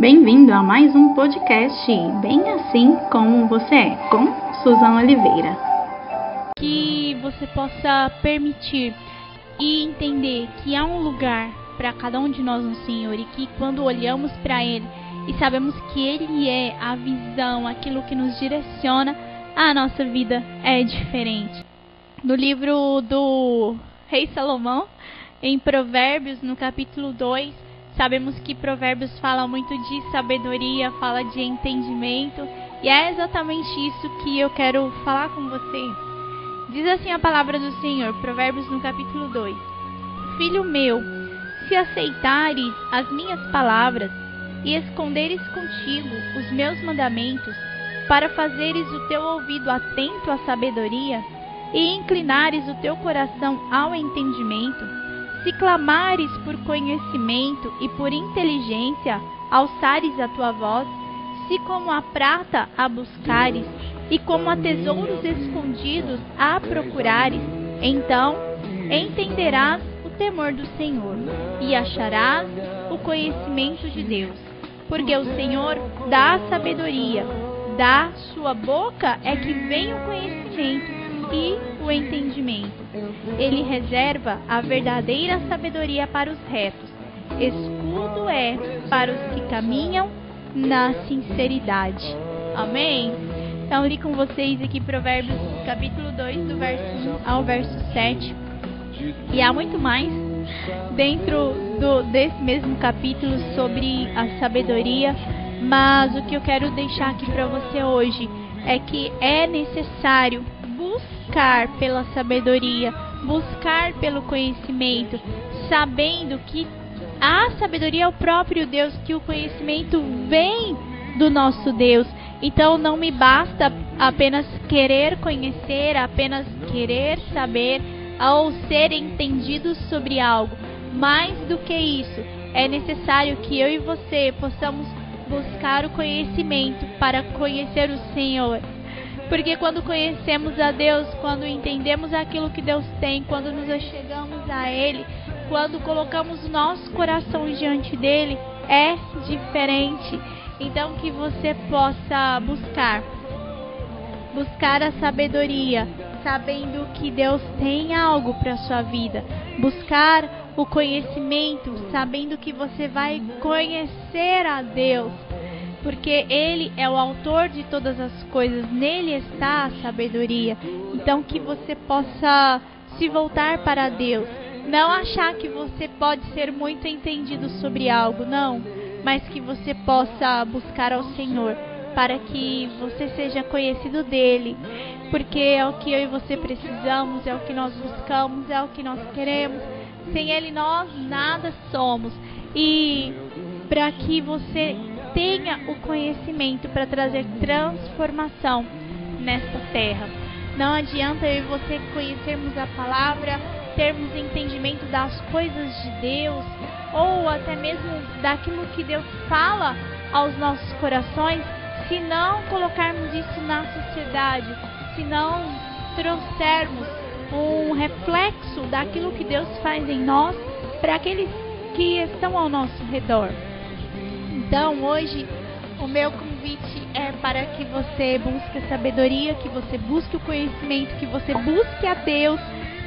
Bem-vindo a mais um podcast Bem Assim Como Você É, com Suzana Oliveira. Que você possa permitir e entender que há um lugar para cada um de nós no Senhor e que quando olhamos para Ele e sabemos que Ele é a visão, aquilo que nos direciona, a nossa vida é diferente. No livro do Rei Salomão, em Provérbios, no capítulo 2, sabemos que Provérbios fala muito de sabedoria, fala de entendimento, e é exatamente isso que eu quero falar com você. Diz assim a palavra do Senhor, Provérbios no capítulo 2: Filho meu, se aceitares as minhas palavras e esconderes contigo os meus mandamentos, para fazeres o teu ouvido atento à sabedoria e inclinares o teu coração ao entendimento, se clamares por conhecimento e por inteligência, alçares a tua voz, se como a prata a buscares e como a tesouros escondidos a procurares, então entenderás o temor do Senhor e acharás o conhecimento de Deus. Porque o Senhor dá a sabedoria, da sua boca é que vem o conhecimento e o entendimento. Ele reserva a verdadeira sabedoria para os retos. Escudo é para os que caminham na sinceridade. Amém? Então, li com vocês aqui Provérbios capítulo 2, do verso 1 ao verso 7. E há muito mais dentro do, desse mesmo capítulo sobre a sabedoria mas o que eu quero deixar aqui para você hoje é que é necessário buscar pela sabedoria, buscar pelo conhecimento, sabendo que a sabedoria é o próprio Deus, que o conhecimento vem do nosso Deus. Então não me basta apenas querer conhecer, apenas querer saber ou ser entendido sobre algo. Mais do que isso, é necessário que eu e você possamos buscar o conhecimento para conhecer o Senhor. Porque quando conhecemos a Deus, quando entendemos aquilo que Deus tem, quando nos achegamos a Ele, quando colocamos nosso coração diante dele, é diferente. Então que você possa buscar buscar a sabedoria, sabendo que Deus tem algo para sua vida. Buscar o conhecimento, sabendo que você vai conhecer a Deus, porque Ele é o autor de todas as coisas, nele está a sabedoria. Então, que você possa se voltar para Deus. Não achar que você pode ser muito entendido sobre algo, não, mas que você possa buscar ao Senhor para que você seja conhecido dele, porque é o que eu e você precisamos, é o que nós buscamos, é o que nós queremos. Sem ele nós nada somos. E para que você tenha o conhecimento para trazer transformação nesta terra. Não adianta eu e você conhecermos a palavra, termos entendimento das coisas de Deus, ou até mesmo daquilo que Deus fala aos nossos corações, se não colocarmos isso na sociedade, se não trouxermos um reflexo daquilo que Deus faz em nós para aqueles que estão ao nosso redor. Então, hoje, o meu convite é para que você busque a sabedoria, que você busque o conhecimento, que você busque a Deus,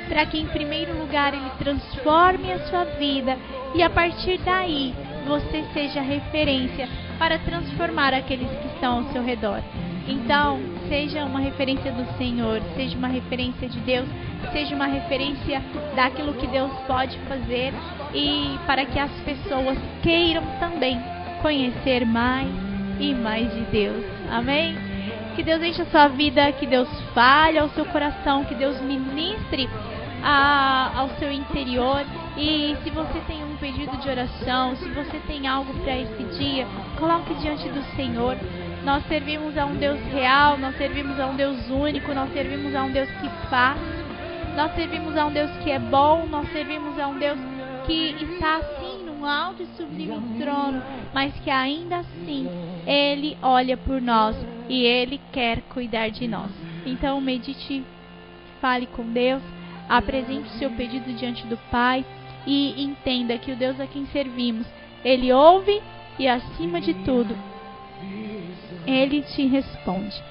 para que, em primeiro lugar, Ele transforme a sua vida e, a partir daí, você seja referência para transformar aqueles que estão ao seu redor. Então, seja uma referência do Senhor, seja uma referência de Deus, seja uma referência daquilo que Deus pode fazer e para que as pessoas queiram também conhecer mais e mais de Deus. Amém? Que Deus encha a sua vida, que Deus fale ao seu coração, que Deus ministre a, ao seu interior. E se você tem um pedido de oração, se você tem algo para esse dia, coloque diante do Senhor. Nós servimos a um Deus real, nós servimos a um Deus único, nós servimos a um Deus que faz, nós servimos a um Deus que é bom, nós servimos a um Deus que está alto e sublime trono, mas que ainda assim Ele olha por nós e Ele quer cuidar de nós. Então medite, fale com Deus, apresente o seu pedido diante do Pai e entenda que o Deus a quem servimos, Ele ouve e acima de tudo, ele te responde.